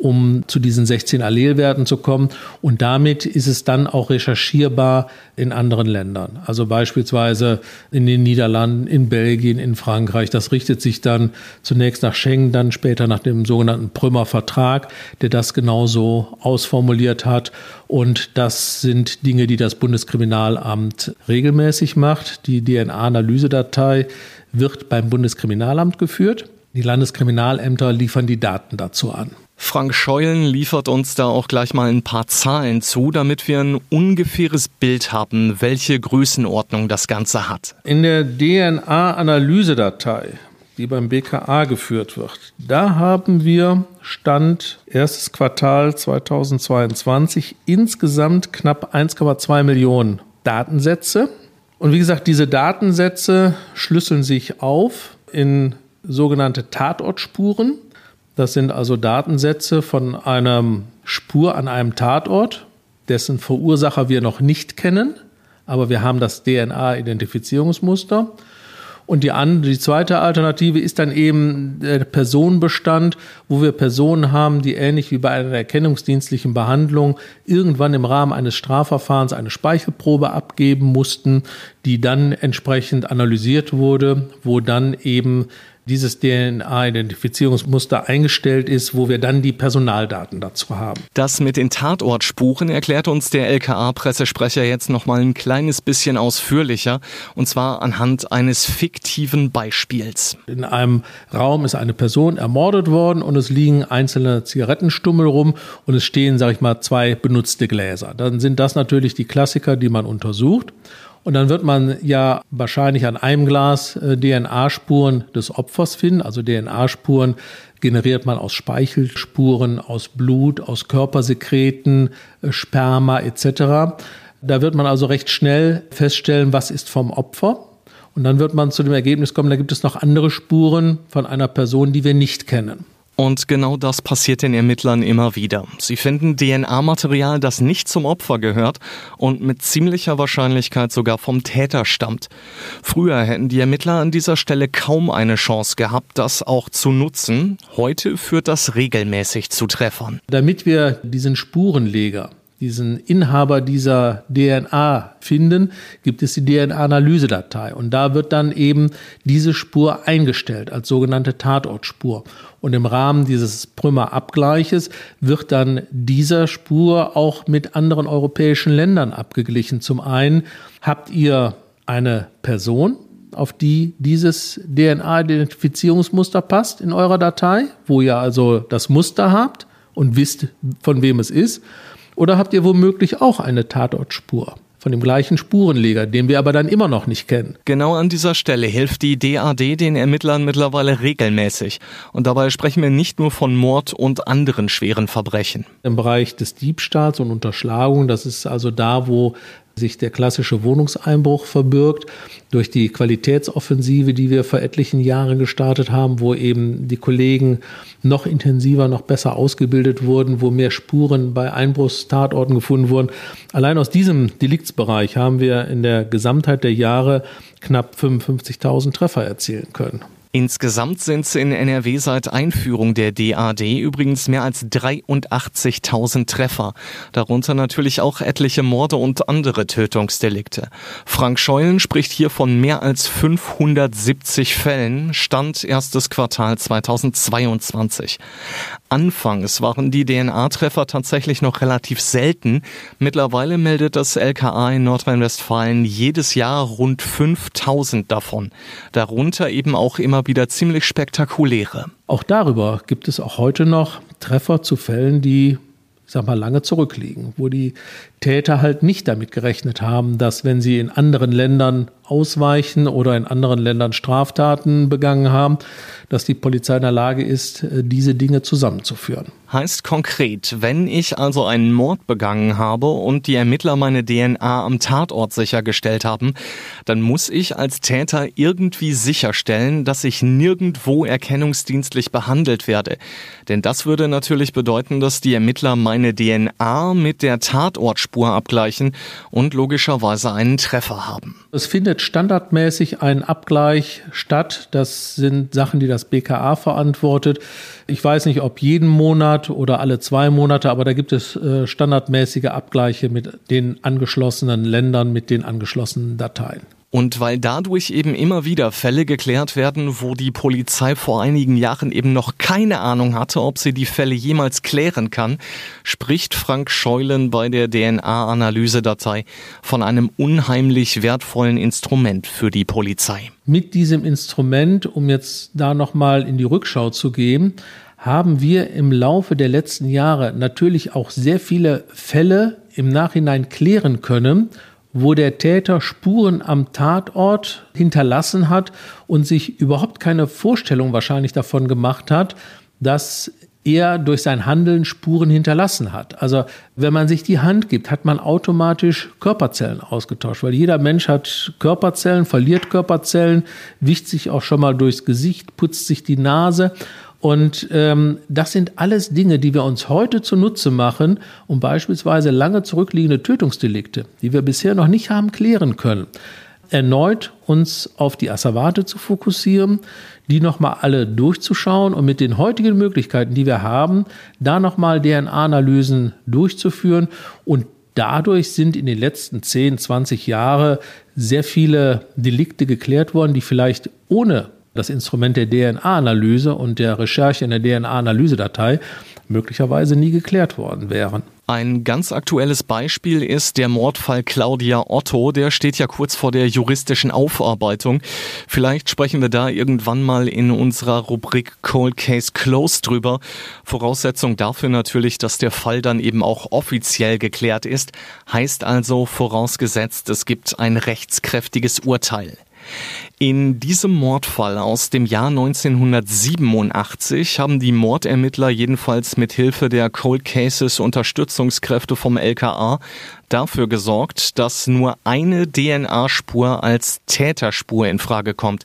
um zu diesen 16 Allelwerten zu kommen. Und damit ist es dann auch recherchierbar in anderen Ländern. Also beispielsweise in den Niederlanden, in Belgien, in Frankreich. Das richtet sich dann zunächst nach Schengen, dann später nach dem sogenannten Prümer Vertrag, der das genauso ausformuliert hat. Und das sind Dinge, die das Bundeskriminalamt regelmäßig macht. Die DNA-Analysedatei wird beim Bundeskriminalamt geführt. Die Landeskriminalämter liefern die Daten dazu an. Frank Scheulen liefert uns da auch gleich mal ein paar Zahlen zu, damit wir ein ungefähres Bild haben, welche Größenordnung das Ganze hat. In der DNA-Analysedatei, die beim BKA geführt wird, da haben wir Stand erstes Quartal 2022 insgesamt knapp 1,2 Millionen Datensätze. Und wie gesagt, diese Datensätze schlüsseln sich auf in sogenannte Tatortspuren. Das sind also Datensätze von einer Spur an einem Tatort, dessen Verursacher wir noch nicht kennen, aber wir haben das DNA-Identifizierungsmuster. Und die, andere, die zweite Alternative ist dann eben der Personenbestand, wo wir Personen haben, die ähnlich wie bei einer erkennungsdienstlichen Behandlung irgendwann im Rahmen eines Strafverfahrens eine Speichelprobe abgeben mussten, die dann entsprechend analysiert wurde, wo dann eben dieses DNA-Identifizierungsmuster eingestellt ist, wo wir dann die Personaldaten dazu haben. Das mit den Tatortspuren erklärt uns der LKA-Pressesprecher jetzt noch mal ein kleines bisschen ausführlicher, und zwar anhand eines fiktiven Beispiels. In einem Raum ist eine Person ermordet worden und es liegen einzelne Zigarettenstummel rum und es stehen, sage ich mal, zwei benutzte Gläser. Dann sind das natürlich die Klassiker, die man untersucht. Und dann wird man ja wahrscheinlich an einem Glas äh, DNA-Spuren des Opfers finden. Also DNA-Spuren generiert man aus Speichelspuren, aus Blut, aus Körpersekreten, äh, Sperma etc. Da wird man also recht schnell feststellen, was ist vom Opfer. Und dann wird man zu dem Ergebnis kommen, da gibt es noch andere Spuren von einer Person, die wir nicht kennen. Und genau das passiert den Ermittlern immer wieder. Sie finden DNA-Material, das nicht zum Opfer gehört und mit ziemlicher Wahrscheinlichkeit sogar vom Täter stammt. Früher hätten die Ermittler an dieser Stelle kaum eine Chance gehabt, das auch zu nutzen. Heute führt das regelmäßig zu Treffern. Damit wir diesen Spurenleger diesen Inhaber dieser DNA finden, gibt es die DNA-Analysedatei. Und da wird dann eben diese Spur eingestellt als sogenannte Tatortspur. Und im Rahmen dieses Prümer-Abgleiches wird dann dieser Spur auch mit anderen europäischen Ländern abgeglichen. Zum einen habt ihr eine Person, auf die dieses DNA-Identifizierungsmuster passt in eurer Datei, wo ihr also das Muster habt und wisst, von wem es ist. Oder habt ihr womöglich auch eine Tatortspur? von dem gleichen Spurenleger, den wir aber dann immer noch nicht kennen. Genau an dieser Stelle hilft die DAD den Ermittlern mittlerweile regelmäßig. Und dabei sprechen wir nicht nur von Mord und anderen schweren Verbrechen. Im Bereich des Diebstahls und Unterschlagung, das ist also da, wo sich der klassische Wohnungseinbruch verbirgt, durch die Qualitätsoffensive, die wir vor etlichen Jahren gestartet haben, wo eben die Kollegen noch intensiver, noch besser ausgebildet wurden, wo mehr Spuren bei Einbruchstatorten gefunden wurden. Allein aus diesem Deliktsbereich haben wir in der Gesamtheit der Jahre knapp 55.000 Treffer erzielen können. Insgesamt sind in NRW seit Einführung der DAD übrigens mehr als 83.000 Treffer. Darunter natürlich auch etliche Morde und andere Tötungsdelikte. Frank Scheulen spricht hier von mehr als 570 Fällen, Stand erstes Quartal 2022. Anfangs waren die DNA-Treffer tatsächlich noch relativ selten. Mittlerweile meldet das LKA in Nordrhein-Westfalen jedes Jahr rund 5000 davon. Darunter eben auch immer wieder ziemlich spektakuläre. Auch darüber gibt es auch heute noch Treffer zu Fällen, die sag mal, lange zurückliegen, wo die Täter halt nicht damit gerechnet haben, dass wenn sie in anderen Ländern ausweichen oder in anderen Ländern Straftaten begangen haben, dass die Polizei in der Lage ist, äh, diese Dinge zusammenzuführen. Heißt konkret, wenn ich also einen Mord begangen habe und die Ermittler meine DNA am Tatort sichergestellt haben, dann muss ich als Täter irgendwie sicherstellen, dass ich nirgendwo erkennungsdienstlich behandelt werde. Denn das würde natürlich bedeuten, dass die Ermittler meine DNA mit der Tatortspur abgleichen und logischerweise einen Treffer haben. Es findet standardmäßig ein Abgleich statt. Das sind Sachen, die das BKA verantwortet. Ich weiß nicht, ob jeden Monat oder alle zwei Monate, aber da gibt es äh, standardmäßige Abgleiche mit den angeschlossenen Ländern, mit den angeschlossenen Dateien. Und weil dadurch eben immer wieder Fälle geklärt werden, wo die Polizei vor einigen Jahren eben noch keine Ahnung hatte, ob sie die Fälle jemals klären kann, spricht Frank Scheulen bei der DNA-Analysedatei von einem unheimlich wertvollen Instrument für die Polizei. Mit diesem Instrument, um jetzt da nochmal in die Rückschau zu gehen, haben wir im Laufe der letzten Jahre natürlich auch sehr viele Fälle im Nachhinein klären können wo der Täter Spuren am Tatort hinterlassen hat und sich überhaupt keine Vorstellung wahrscheinlich davon gemacht hat, dass er durch sein Handeln Spuren hinterlassen hat. Also wenn man sich die Hand gibt, hat man automatisch Körperzellen ausgetauscht, weil jeder Mensch hat Körperzellen, verliert Körperzellen, wischt sich auch schon mal durchs Gesicht, putzt sich die Nase und ähm, das sind alles Dinge, die wir uns heute zunutze machen, um beispielsweise lange zurückliegende Tötungsdelikte, die wir bisher noch nicht haben klären können, erneut uns auf die Asservate zu fokussieren, die nochmal alle durchzuschauen und mit den heutigen Möglichkeiten, die wir haben, da nochmal DNA-Analysen durchzuführen. Und Dadurch sind in den letzten 10, 20 Jahren sehr viele Delikte geklärt worden, die vielleicht ohne das Instrument der DNA-Analyse und der Recherche in der DNA-Analysedatei möglicherweise nie geklärt worden wären. Ein ganz aktuelles Beispiel ist der Mordfall Claudia Otto. Der steht ja kurz vor der juristischen Aufarbeitung. Vielleicht sprechen wir da irgendwann mal in unserer Rubrik Cold Case Closed drüber. Voraussetzung dafür natürlich, dass der Fall dann eben auch offiziell geklärt ist. Heißt also vorausgesetzt, es gibt ein rechtskräftiges Urteil. In diesem Mordfall aus dem Jahr 1987 haben die Mordermittler jedenfalls mit Hilfe der Cold Cases Unterstützungskräfte vom LKA dafür gesorgt, dass nur eine DNA-Spur als Täterspur in Frage kommt.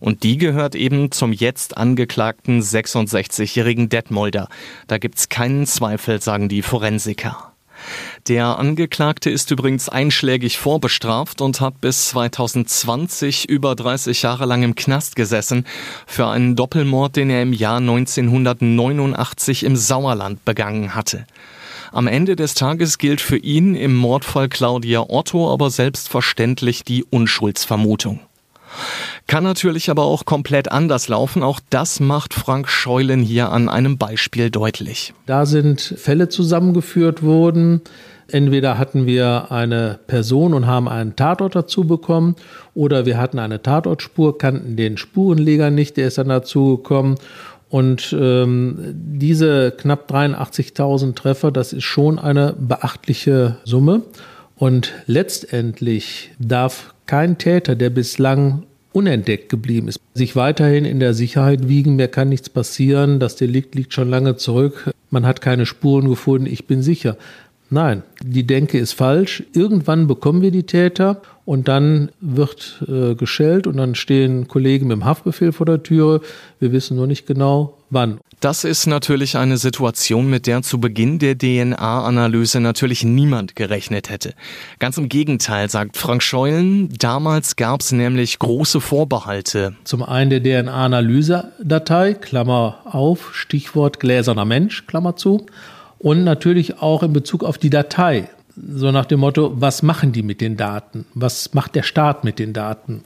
Und die gehört eben zum jetzt angeklagten 66-jährigen Detmolder. Da gibt's keinen Zweifel, sagen die Forensiker. Der Angeklagte ist übrigens einschlägig vorbestraft und hat bis 2020 über 30 Jahre lang im Knast gesessen für einen Doppelmord, den er im Jahr 1989 im Sauerland begangen hatte. Am Ende des Tages gilt für ihn im Mordfall Claudia Otto aber selbstverständlich die Unschuldsvermutung. Kann natürlich aber auch komplett anders laufen. Auch das macht Frank Scheulen hier an einem Beispiel deutlich. Da sind Fälle zusammengeführt worden. Entweder hatten wir eine Person und haben einen Tatort dazu bekommen, oder wir hatten eine Tatortspur, kannten den Spurenleger nicht, der ist dann dazu gekommen. Und ähm, diese knapp 83.000 Treffer, das ist schon eine beachtliche Summe. Und letztendlich darf kein Täter, der bislang unentdeckt geblieben ist, sich weiterhin in der Sicherheit wiegen. Mir kann nichts passieren. Das Delikt liegt schon lange zurück. Man hat keine Spuren gefunden. Ich bin sicher. Nein, die Denke ist falsch. Irgendwann bekommen wir die Täter und dann wird äh, geschellt und dann stehen Kollegen mit dem Haftbefehl vor der Türe. Wir wissen nur nicht genau, wann. Das ist natürlich eine Situation, mit der zu Beginn der DNA-Analyse natürlich niemand gerechnet hätte. Ganz im Gegenteil, sagt Frank Scheulen, damals gab es nämlich große Vorbehalte. Zum einen der DNA-Analyse-Datei, Klammer auf, Stichwort gläserner Mensch, Klammer zu und natürlich auch in Bezug auf die Datei. So nach dem Motto, was machen die mit den Daten? Was macht der Staat mit den Daten?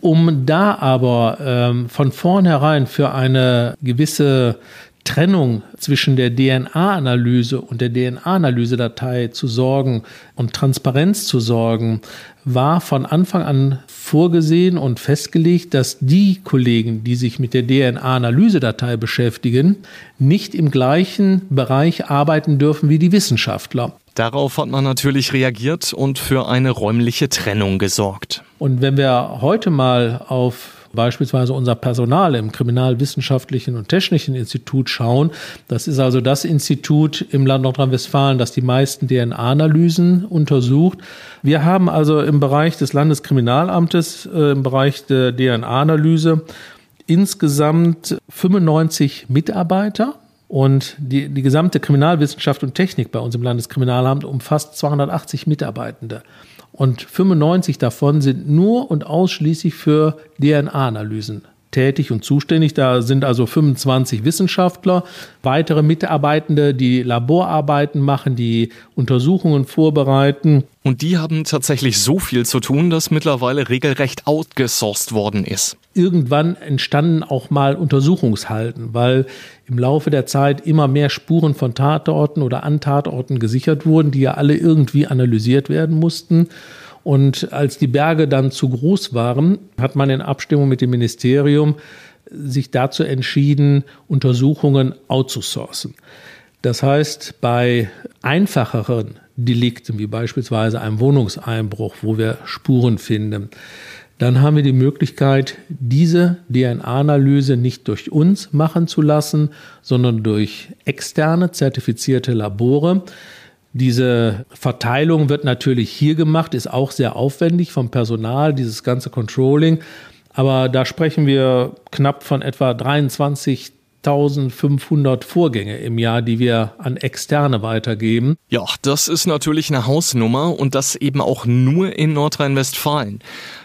Um da aber ähm, von vornherein für eine gewisse Trennung zwischen der DNA-Analyse und der DNA-Analyse-Datei zu sorgen und Transparenz zu sorgen, war von Anfang an vorgesehen und festgelegt, dass die Kollegen, die sich mit der DNA-Analyse-Datei beschäftigen, nicht im gleichen Bereich arbeiten dürfen wie die Wissenschaftler. Darauf hat man natürlich reagiert und für eine räumliche Trennung gesorgt. Und wenn wir heute mal auf beispielsweise unser Personal im Kriminalwissenschaftlichen und Technischen Institut schauen. Das ist also das Institut im Land Nordrhein-Westfalen, das die meisten DNA-Analysen untersucht. Wir haben also im Bereich des Landeskriminalamtes, äh, im Bereich der DNA-Analyse insgesamt 95 Mitarbeiter. Und die, die gesamte Kriminalwissenschaft und Technik bei uns im Landeskriminalamt umfasst 280 Mitarbeitende und 95 davon sind nur und ausschließlich für DNA-Analysen tätig und zuständig. Da sind also 25 Wissenschaftler, weitere Mitarbeitende, die Laborarbeiten machen, die Untersuchungen vorbereiten. Und die haben tatsächlich so viel zu tun, dass mittlerweile regelrecht outgesourced worden ist. Irgendwann entstanden auch mal Untersuchungshalten, weil im Laufe der Zeit immer mehr Spuren von Tatorten oder an Tatorten gesichert wurden, die ja alle irgendwie analysiert werden mussten. Und als die Berge dann zu groß waren, hat man in Abstimmung mit dem Ministerium sich dazu entschieden, Untersuchungen outzusourcen. Das heißt, bei einfacheren Delikten, wie beispielsweise einem Wohnungseinbruch, wo wir Spuren finden, dann haben wir die Möglichkeit, diese DNA-Analyse nicht durch uns machen zu lassen, sondern durch externe zertifizierte Labore. Diese Verteilung wird natürlich hier gemacht, ist auch sehr aufwendig vom Personal, dieses ganze Controlling. Aber da sprechen wir knapp von etwa 23 1500 Vorgänge im Jahr, die wir an Externe weitergeben. Ja, das ist natürlich eine Hausnummer und das eben auch nur in Nordrhein-Westfalen.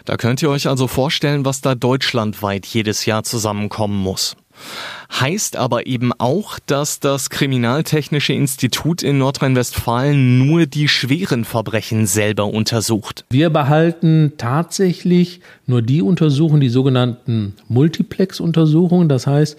Da könnt ihr euch also vorstellen, was da deutschlandweit jedes Jahr zusammenkommen muss. Heißt aber eben auch, dass das Kriminaltechnische Institut in Nordrhein-Westfalen nur die schweren Verbrechen selber untersucht. Wir behalten tatsächlich nur die Untersuchungen, die sogenannten Multiplex-Untersuchungen. Das heißt,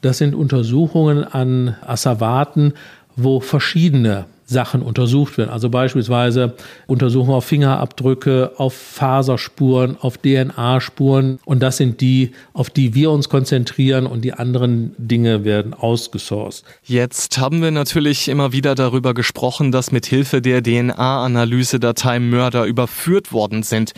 das sind Untersuchungen an Asservaten, wo verschiedene Sachen untersucht werden. Also beispielsweise Untersuchungen auf Fingerabdrücke, auf Faserspuren, auf DNA-Spuren. Und das sind die, auf die wir uns konzentrieren und die anderen Dinge werden ausgesourced. Jetzt haben wir natürlich immer wieder darüber gesprochen, dass mit Hilfe der DNA-Analyse Dateien Mörder überführt worden sind.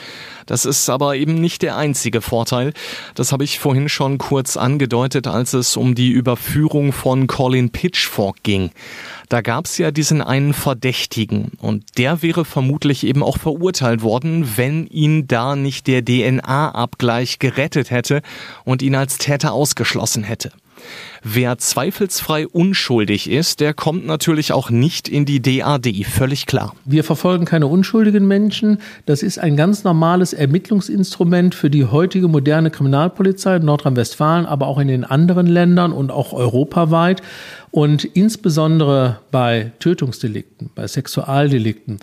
Das ist aber eben nicht der einzige Vorteil. Das habe ich vorhin schon kurz angedeutet, als es um die Überführung von Colin Pitchfork ging. Da gab es ja diesen einen Verdächtigen und der wäre vermutlich eben auch verurteilt worden, wenn ihn da nicht der DNA-Abgleich gerettet hätte und ihn als Täter ausgeschlossen hätte. Wer zweifelsfrei unschuldig ist, der kommt natürlich auch nicht in die DAD, völlig klar. Wir verfolgen keine unschuldigen Menschen. Das ist ein ganz normales Ermittlungsinstrument für die heutige moderne Kriminalpolizei in Nordrhein-Westfalen, aber auch in den anderen Ländern und auch europaweit. Und insbesondere bei Tötungsdelikten, bei Sexualdelikten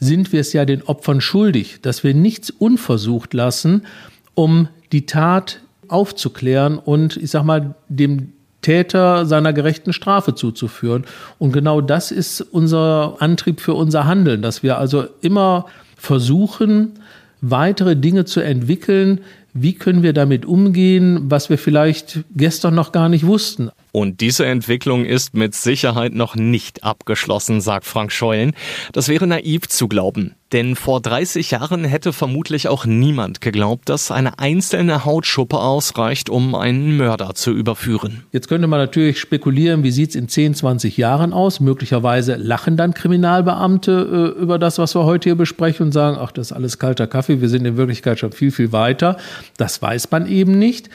sind wir es ja den Opfern schuldig, dass wir nichts unversucht lassen, um die Tat aufzuklären und ich sag mal dem Täter seiner gerechten Strafe zuzuführen. Und genau das ist unser Antrieb für unser Handeln, dass wir also immer versuchen, weitere Dinge zu entwickeln. Wie können wir damit umgehen, was wir vielleicht gestern noch gar nicht wussten? Und diese Entwicklung ist mit Sicherheit noch nicht abgeschlossen, sagt Frank Scheulen. Das wäre naiv zu glauben. Denn vor 30 Jahren hätte vermutlich auch niemand geglaubt, dass eine einzelne Hautschuppe ausreicht, um einen Mörder zu überführen. Jetzt könnte man natürlich spekulieren, wie sieht's in 10, 20 Jahren aus? Möglicherweise lachen dann Kriminalbeamte äh, über das, was wir heute hier besprechen und sagen, ach, das ist alles kalter Kaffee, wir sind in Wirklichkeit schon viel, viel weiter. Das weiß man eben nicht.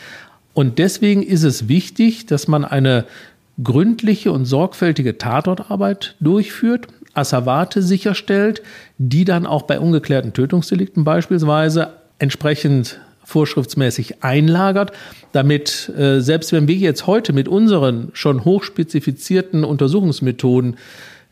Und deswegen ist es wichtig, dass man eine gründliche und sorgfältige Tatortarbeit durchführt, Asservate sicherstellt, die dann auch bei ungeklärten Tötungsdelikten beispielsweise entsprechend vorschriftsmäßig einlagert, damit äh, selbst wenn wir jetzt heute mit unseren schon hochspezifizierten Untersuchungsmethoden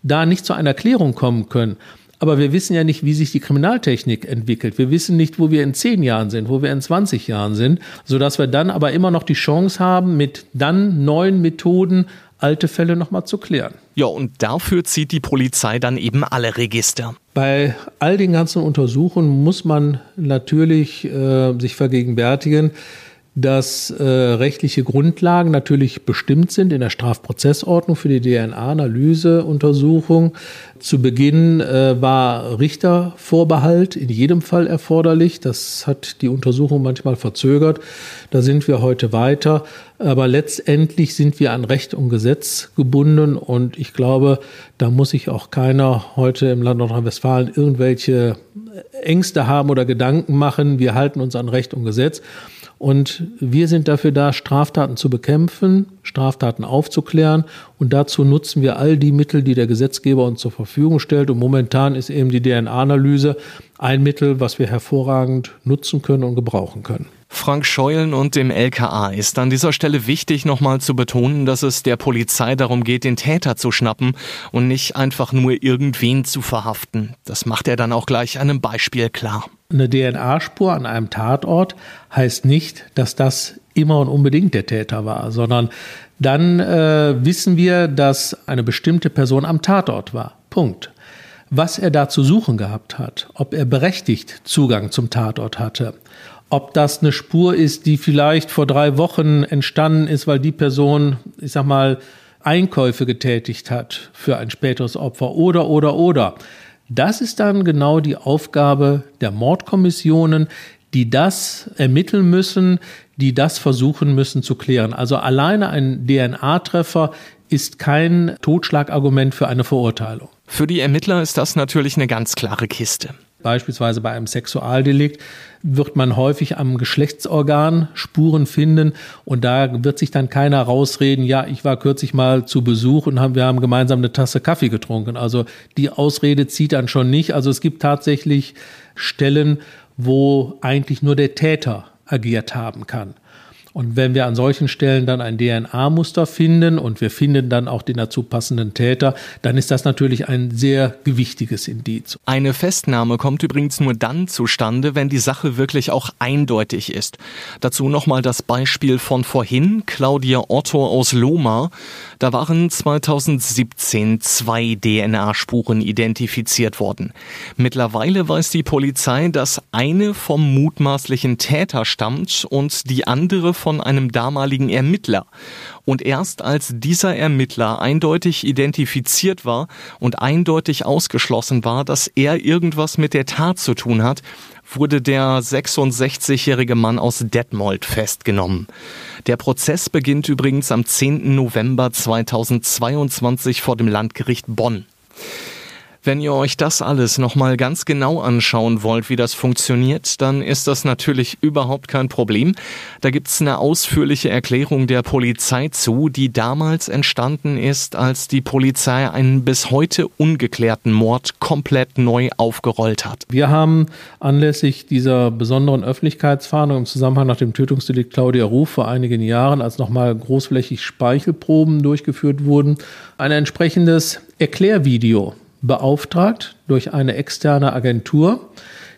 da nicht zu einer Klärung kommen können, aber wir wissen ja nicht, wie sich die Kriminaltechnik entwickelt. Wir wissen nicht, wo wir in zehn Jahren sind, wo wir in 20 Jahren sind, sodass wir dann aber immer noch die Chance haben, mit dann neuen Methoden alte Fälle nochmal zu klären. Ja, und dafür zieht die Polizei dann eben alle Register. Bei all den ganzen Untersuchungen muss man natürlich äh, sich vergegenwärtigen, dass äh, rechtliche Grundlagen natürlich bestimmt sind in der Strafprozessordnung für die DNA-Analyseuntersuchung. Zu Beginn äh, war Richtervorbehalt in jedem Fall erforderlich. Das hat die Untersuchung manchmal verzögert. Da sind wir heute weiter. Aber letztendlich sind wir an Recht und Gesetz gebunden. Und ich glaube, da muss sich auch keiner heute im Land Nordrhein-Westfalen irgendwelche Ängste haben oder Gedanken machen. Wir halten uns an Recht und Gesetz. Und wir sind dafür da, Straftaten zu bekämpfen, Straftaten aufzuklären. Und dazu nutzen wir all die Mittel, die der Gesetzgeber uns zur Verfügung stellt. Und momentan ist eben die DNA-Analyse ein Mittel, was wir hervorragend nutzen können und gebrauchen können. Frank Scheulen und dem LKA ist an dieser Stelle wichtig, nochmal zu betonen, dass es der Polizei darum geht, den Täter zu schnappen und nicht einfach nur irgendwen zu verhaften. Das macht er dann auch gleich einem Beispiel klar. Eine DNA-Spur an einem Tatort heißt nicht, dass das immer und unbedingt der Täter war, sondern dann äh, wissen wir, dass eine bestimmte Person am Tatort war. Punkt. Was er da zu suchen gehabt hat, ob er berechtigt Zugang zum Tatort hatte, ob das eine Spur ist, die vielleicht vor drei Wochen entstanden ist, weil die Person, ich sag mal, Einkäufe getätigt hat für ein späteres Opfer oder, oder, oder. Das ist dann genau die Aufgabe der Mordkommissionen, die das ermitteln müssen, die das versuchen müssen zu klären. Also alleine ein DNA-Treffer ist kein Totschlagargument für eine Verurteilung. Für die Ermittler ist das natürlich eine ganz klare Kiste. Beispielsweise bei einem Sexualdelikt wird man häufig am Geschlechtsorgan Spuren finden und da wird sich dann keiner rausreden, ja, ich war kürzlich mal zu Besuch und haben, wir haben gemeinsam eine Tasse Kaffee getrunken. Also die Ausrede zieht dann schon nicht. Also es gibt tatsächlich Stellen, wo eigentlich nur der Täter agiert haben kann. Und wenn wir an solchen Stellen dann ein DNA-Muster finden und wir finden dann auch den dazu passenden Täter, dann ist das natürlich ein sehr gewichtiges Indiz. Eine Festnahme kommt übrigens nur dann zustande, wenn die Sache wirklich auch eindeutig ist. Dazu nochmal das Beispiel von vorhin, Claudia Otto aus Loma. Da waren 2017 zwei DNA-Spuren identifiziert worden. Mittlerweile weiß die Polizei, dass eine vom mutmaßlichen Täter stammt und die andere von einem damaligen Ermittler. Und erst als dieser Ermittler eindeutig identifiziert war und eindeutig ausgeschlossen war, dass er irgendwas mit der Tat zu tun hat, wurde der 66-jährige Mann aus Detmold festgenommen. Der Prozess beginnt übrigens am 10. November 2022 vor dem Landgericht Bonn. Wenn ihr euch das alles nochmal ganz genau anschauen wollt, wie das funktioniert, dann ist das natürlich überhaupt kein Problem. Da gibt's eine ausführliche Erklärung der Polizei zu, die damals entstanden ist, als die Polizei einen bis heute ungeklärten Mord komplett neu aufgerollt hat. Wir haben anlässlich dieser besonderen Öffentlichkeitsfahndung im Zusammenhang nach dem Tötungsdelikt Claudia Ruf vor einigen Jahren, als nochmal großflächig Speichelproben durchgeführt wurden, ein entsprechendes Erklärvideo beauftragt durch eine externe Agentur,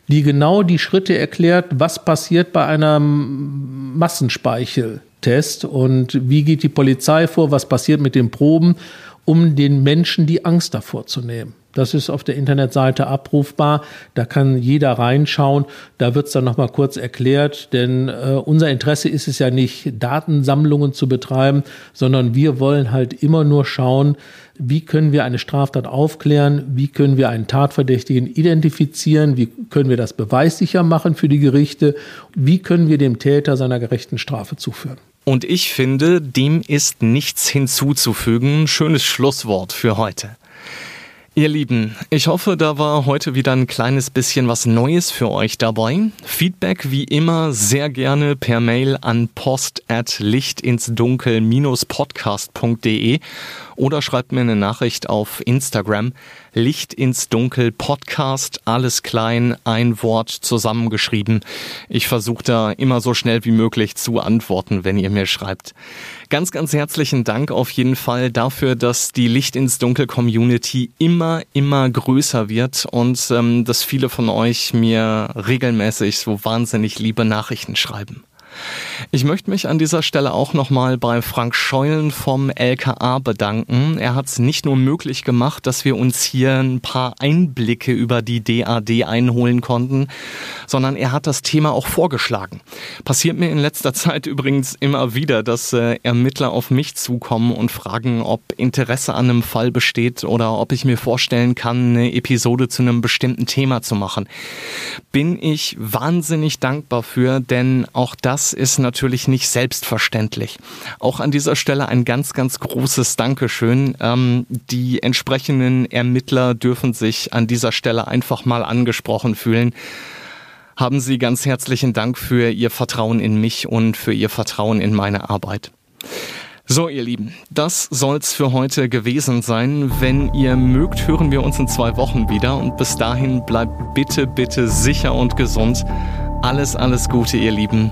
die genau die Schritte erklärt, was passiert bei einem Massenspeicheltest und wie geht die Polizei vor, was passiert mit den Proben, um den Menschen die Angst davor zu nehmen. Das ist auf der Internetseite abrufbar. Da kann jeder reinschauen. Da wird es dann nochmal kurz erklärt, denn äh, unser Interesse ist es ja nicht, Datensammlungen zu betreiben, sondern wir wollen halt immer nur schauen, wie können wir eine Straftat aufklären, wie können wir einen Tatverdächtigen identifizieren, wie können wir das beweissicher machen für die Gerichte, wie können wir dem Täter seiner gerechten Strafe zuführen. Und ich finde, dem ist nichts hinzuzufügen. Schönes Schlusswort für heute. Ihr Lieben, ich hoffe, da war heute wieder ein kleines bisschen was Neues für euch dabei. Feedback wie immer sehr gerne per Mail an post at lichtinsdunkel-podcast.de oder schreibt mir eine Nachricht auf Instagram. Licht ins Dunkel Podcast, alles klein, ein Wort zusammengeschrieben. Ich versuche da immer so schnell wie möglich zu antworten, wenn ihr mir schreibt. Ganz, ganz herzlichen Dank auf jeden Fall dafür, dass die Licht ins Dunkel Community immer, immer größer wird und ähm, dass viele von euch mir regelmäßig so wahnsinnig liebe Nachrichten schreiben. Ich möchte mich an dieser Stelle auch nochmal bei Frank Scheulen vom LKA bedanken. Er hat es nicht nur möglich gemacht, dass wir uns hier ein paar Einblicke über die DAD einholen konnten, sondern er hat das Thema auch vorgeschlagen. Passiert mir in letzter Zeit übrigens immer wieder, dass äh, Ermittler auf mich zukommen und fragen, ob Interesse an einem Fall besteht oder ob ich mir vorstellen kann, eine Episode zu einem bestimmten Thema zu machen. Bin ich wahnsinnig dankbar für, denn auch das ist natürlich nicht selbstverständlich. Auch an dieser Stelle ein ganz, ganz großes Dankeschön. Ähm, die entsprechenden Ermittler dürfen sich an dieser Stelle einfach mal angesprochen fühlen. Haben Sie ganz herzlichen Dank für Ihr Vertrauen in mich und für Ihr Vertrauen in meine Arbeit. So, ihr Lieben, das soll's für heute gewesen sein. Wenn ihr mögt, hören wir uns in zwei Wochen wieder und bis dahin bleibt bitte, bitte sicher und gesund. Alles, alles Gute, ihr Lieben.